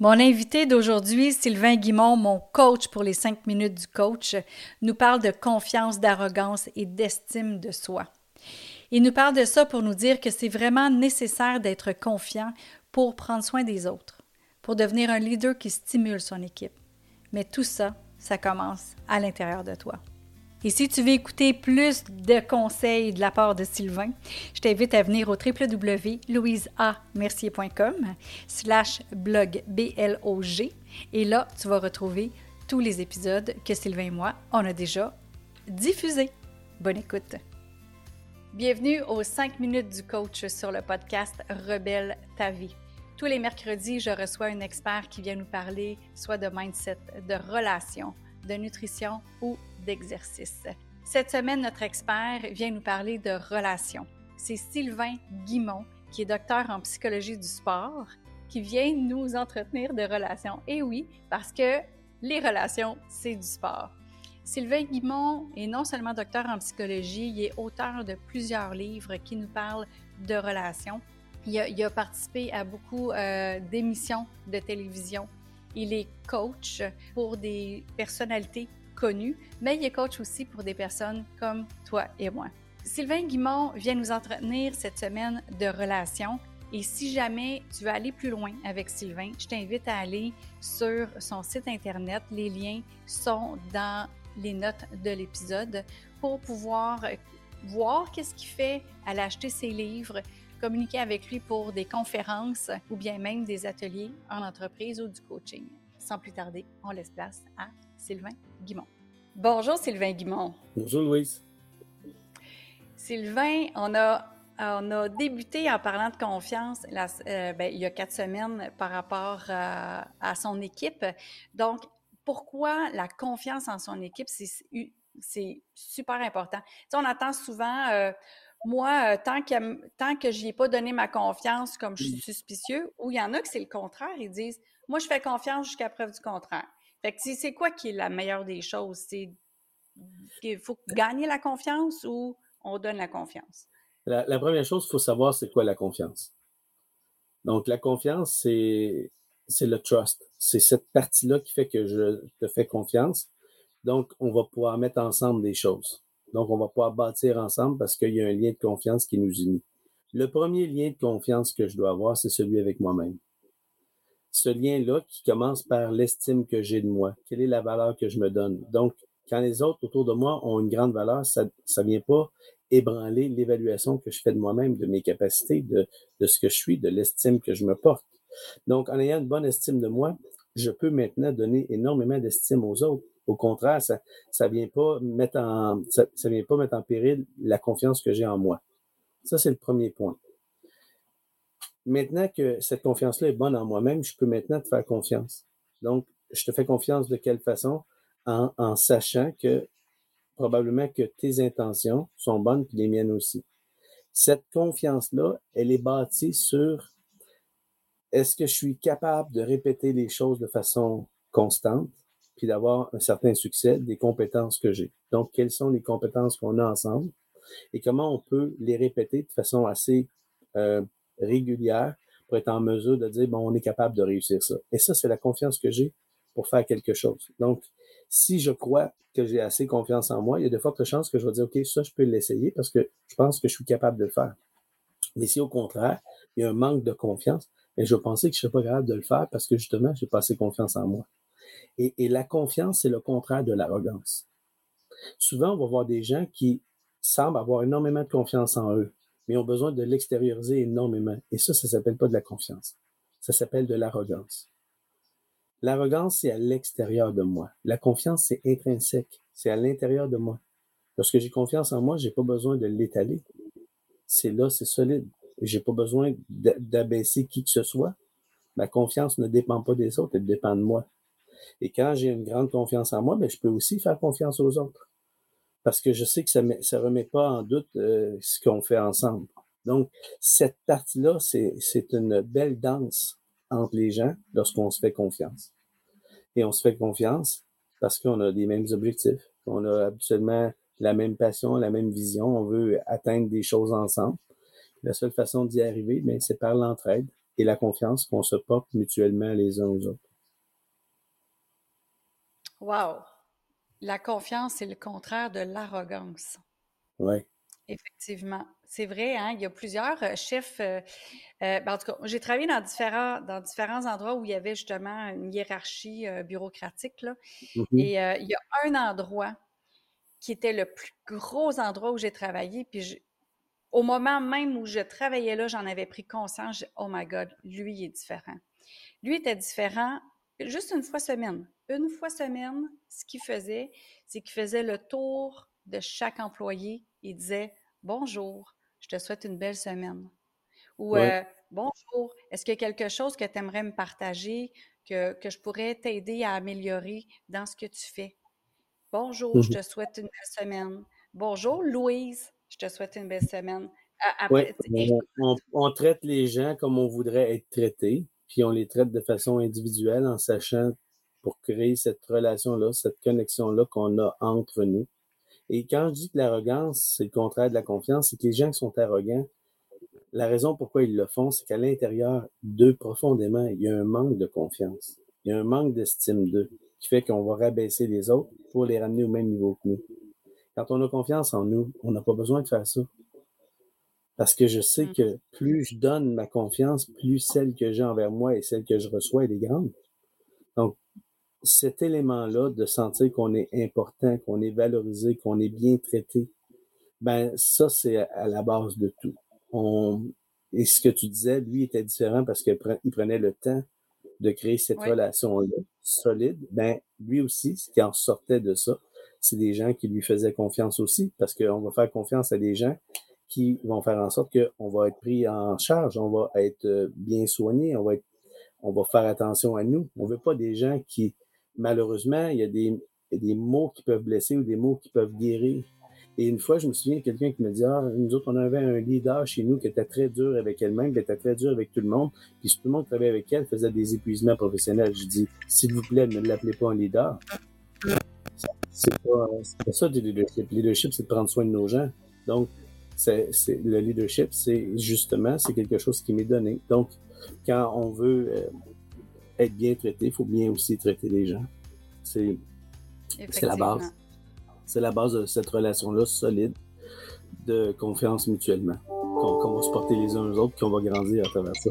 Mon invité d'aujourd'hui, Sylvain Guimont, mon coach pour les cinq minutes du coach, nous parle de confiance, d'arrogance et d'estime de soi. Il nous parle de ça pour nous dire que c'est vraiment nécessaire d'être confiant pour prendre soin des autres, pour devenir un leader qui stimule son équipe. Mais tout ça, ça commence à l'intérieur de toi. Et si tu veux écouter plus de conseils de la part de Sylvain, je t'invite à venir au www.louiseamercier.com slash blog BLOG et là, tu vas retrouver tous les épisodes que Sylvain et moi, on a déjà diffusés. Bonne écoute! Bienvenue aux 5 minutes du coach sur le podcast Rebelle ta vie. Tous les mercredis, je reçois un expert qui vient nous parler soit de mindset, de relations, de nutrition ou d'exercice. Cette semaine, notre expert vient nous parler de relations. C'est Sylvain Guimont, qui est docteur en psychologie du sport, qui vient nous entretenir de relations. Et oui, parce que les relations, c'est du sport. Sylvain Guimont est non seulement docteur en psychologie, il est auteur de plusieurs livres qui nous parlent de relations. Il a, participé à beaucoup euh, d'émissions de télévision. Il est coach pour des personnalités connu, mais il est coach aussi pour des personnes comme toi et moi. Sylvain Guimont vient nous entretenir cette semaine de relations. Et si jamais tu veux aller plus loin avec Sylvain, je t'invite à aller sur son site internet. Les liens sont dans les notes de l'épisode pour pouvoir voir qu'est-ce qu'il fait, aller acheter ses livres, communiquer avec lui pour des conférences ou bien même des ateliers en entreprise ou du coaching. Sans plus tarder, on laisse place à Sylvain Guimont. Bonjour Sylvain Guimont. Bonjour Louise. Sylvain, on a, on a débuté en parlant de confiance euh, ben, il y a quatre semaines par rapport euh, à son équipe. Donc, pourquoi la confiance en son équipe, c'est super important. Tu on entend souvent, euh, moi, tant que, tant que je n'y ai pas donné ma confiance comme je suis suspicieux, ou il y en a que c'est le contraire, ils disent, moi, je fais confiance jusqu'à preuve du contraire. Fait que c'est quoi qui est la meilleure des choses? C'est qu'il faut gagner la confiance ou on donne la confiance? La, première chose, il faut savoir c'est quoi la confiance? Donc, la confiance, c'est le trust. C'est cette partie-là qui fait que je te fais confiance. Donc, on va pouvoir mettre ensemble des choses. Donc, on va pouvoir bâtir ensemble parce qu'il y a un lien de confiance qui nous unit. Le premier lien de confiance que je dois avoir, c'est celui avec moi-même ce lien-là qui commence par l'estime que j'ai de moi. Quelle est la valeur que je me donne? Donc, quand les autres autour de moi ont une grande valeur, ça ne vient pas ébranler l'évaluation que je fais de moi-même, de mes capacités, de, de ce que je suis, de l'estime que je me porte. Donc, en ayant une bonne estime de moi, je peux maintenant donner énormément d'estime aux autres. Au contraire, ça ça vient pas mettre en ça, vient pas mettre en péril la confiance que j'ai en moi. Ça c'est le premier point. Maintenant que cette confiance-là est bonne en moi-même, je peux maintenant te faire confiance. Donc, je te fais confiance de quelle façon? En, sachant que probablement que tes intentions sont bonnes, puis les miennes aussi. Cette confiance-là, elle est bâtie sur est-ce que je suis capable de répéter les choses de façon constante, puis d'avoir un certain succès des compétences que j'ai. Donc, quelles sont les compétences qu'on a ensemble et comment on peut les répéter de façon assez euh, régulière pour être en mesure de dire, bon, on est capable de réussir ça. Et ça, c'est la confiance que j'ai pour faire quelque chose. Donc, si je crois que j'ai assez confiance en moi, il y a de fortes chances que je vais dire, OK, ça, je peux l'essayer parce que je pense que je suis capable de le faire. Mais si au contraire, il y a un manque de confiance, mais je vais penser que je ne serais pas capable de le faire parce que justement, j'ai pas assez confiance en moi. Et, la confiance, c'est le contraire de l'arrogance. Souvent, on va voir des gens qui semblent avoir énormément de confiance en eux mais ont besoin de l'extérioriser énormément. Et ça, ça s'appelle pas de la confiance. Ça s'appelle de l'arrogance. L'arrogance, c'est à l'extérieur de moi. La confiance, c'est intrinsèque. C'est à l'intérieur de moi. Lorsque j'ai confiance en moi, j'ai pas besoin de l'étaler. C'est là, c'est solide. J'ai pas besoin d'abaisser qui que ce soit. Ma confiance ne dépend pas des autres, elle dépend de moi. Et quand j'ai une grande confiance en moi, ben, je peux aussi faire confiance aux autres parce que je sais que ça ne remet pas en doute euh, ce qu'on fait ensemble. Donc, cette partie-là, c'est une belle danse entre les gens lorsqu'on se fait confiance. Et on se fait confiance parce qu'on a les mêmes objectifs, on a absolument la même passion, la même vision, on veut atteindre des choses ensemble. La seule façon d'y arriver, ben, c'est par l'entraide, et la confiance qu'on se porte mutuellement les uns aux autres. Wow! La confiance, c'est le contraire de l'arrogance. Oui. Effectivement. C'est vrai, hein? il y a plusieurs euh, chefs. Euh, euh, ben, en tout cas, j'ai travaillé dans différents, dans différents endroits où il y avait justement une hiérarchie bureaucratique. Là. Mm-hmm. Et il y a un endroit qui était le plus gros endroit où j'ai travaillé. Puis au moment même où je travaillais là, j'en avais pris conscience. oh my God, lui il est différent. Lui était différent juste une fois semaine. Une fois semaine, ce qu'il faisait, c'est qu'il faisait le tour de chaque employé. Il disait Bonjour, je te souhaite une belle semaine. Ou euh, Bonjour, est-ce qu'il y a quelque chose que tu aimerais me partager, que, que je pourrais t'aider à améliorer dans ce que tu fais? Bonjour, je mmh te souhaite une belle semaine. Bonjour, Louise, je te souhaite une belle semaine. on, traite les gens comme on voudrait être traités, puis on les traite de façon individuelle en sachant pour créer cette relation-là, cette connexion-là qu'on a entre nous. Et quand je dis que l'arrogance, c'est le contraire de la confiance, c'est que les gens qui sont arrogants, la raison pourquoi ils le font, c'est qu'à l'intérieur d'eux, profondément, il y a un manque de confiance. Il y a un manque d'estime d'eux qui fait qu'on va rabaisser les autres pour les ramener au même niveau que nous. Quand on a confiance en nous, on n'a pas besoin de faire ça. Parce que je sais mm. que plus je donne ma confiance, plus celle que j'ai envers moi et celle que je reçois, elle est grande. Donc, cet élément-là de sentir qu'on est important, qu'on est valorisé, qu'on est bien traité, ben ça, c'est à la base de tout. On, et ce que tu disais, lui était différent parce qu'il prenait le temps de créer cette relation-là solide, ben lui aussi, ce qui en sortait de ça, c'est des gens qui lui faisaient confiance aussi, parce qu'on va faire confiance à des gens qui vont faire en sorte qu'on va être pris en charge, on va être euh, bien soigné, on va être, on va faire attention à nous. On veut pas des gens qui, malheureusement, il y a des, des mots qui peuvent blesser ou des mots qui peuvent guérir. Et une fois, je me souviens quelqu'un qui me dit Ah, nous autres, on avait un leader chez nous qui était très dur avec elle-même, qui était très dur avec tout le monde. Puis tout le monde qui travaillait avec elle faisait des épuisements professionnels. Je dis S'il vous plaît, ne l'appelez pas un leader. C'est pas, pas ça du leadership. Le leadership, c'est de prendre soin de nos gens. Donc, c'est, le leadership, c'est justement, c'est quelque chose qui m'est donné. Donc, quand on veut euh, être bien traité, il faut bien aussi traiter les gens. C'est, c'est la base. C'est la base de cette relation-là solide de confiance mutuellement. Qu'on va se porter les uns aux autres, qu'on va grandir à travers ça.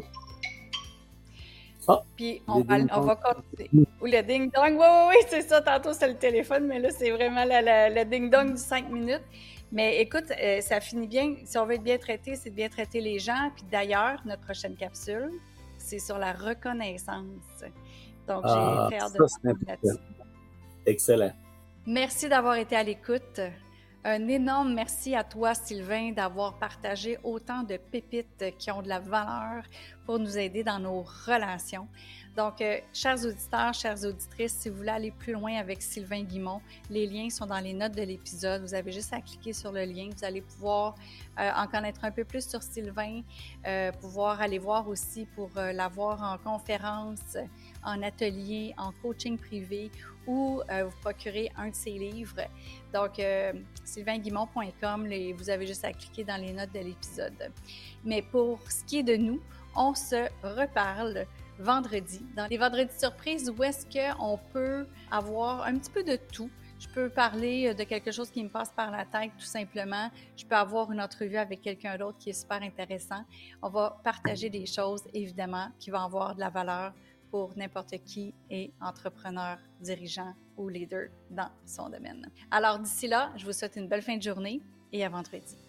Ah, puis on va, on va continuer. Ou le ding-dong. Oui, oui, oui, c'est ça. Tantôt, c'est le téléphone, mais là, c'est vraiment le ding-dong du 5 minutes. Mais écoute, euh, ça finit bien. Si on veut être bien traité, c'est de bien traiter les gens. Puis d'ailleurs, notre prochaine capsule, c'est sur la reconnaissance. Donc, j'ai ah, très hâte de Excellent. Merci d'avoir été à l'écoute. Un énorme merci à toi, Sylvain, d'avoir partagé autant de pépites qui ont de la valeur pour nous aider dans nos relations. Donc, euh, chers auditeurs, chères auditrices, si vous voulez aller plus loin avec Sylvain Guimont, les liens sont dans les notes de l'épisode. Vous avez juste à cliquer sur le lien. Vous allez pouvoir euh, en connaître un peu plus sur Sylvain, euh, pouvoir aller voir aussi pour l'avoir en conférence, en atelier, en coaching privé ou vous procurer un de ses livres. Donc, sylvainguimont.com, vous avez juste à cliquer dans les notes de l'épisode. Mais pour ce qui est de nous, on se reparle vendredi, dans les vendredis surprises où est-ce qu'on peut avoir un petit peu de tout? Je peux parler de quelque chose qui me passe par la tête tout simplement. Je peux avoir une entrevue avec quelqu'un d'autre qui est super intéressant. On va partager des choses, évidemment, qui vont avoir de la valeur pour n'importe qui est entrepreneur, dirigeant ou leader dans son domaine. Alors d'ici là, je vous souhaite une belle fin de journée et à vendredi.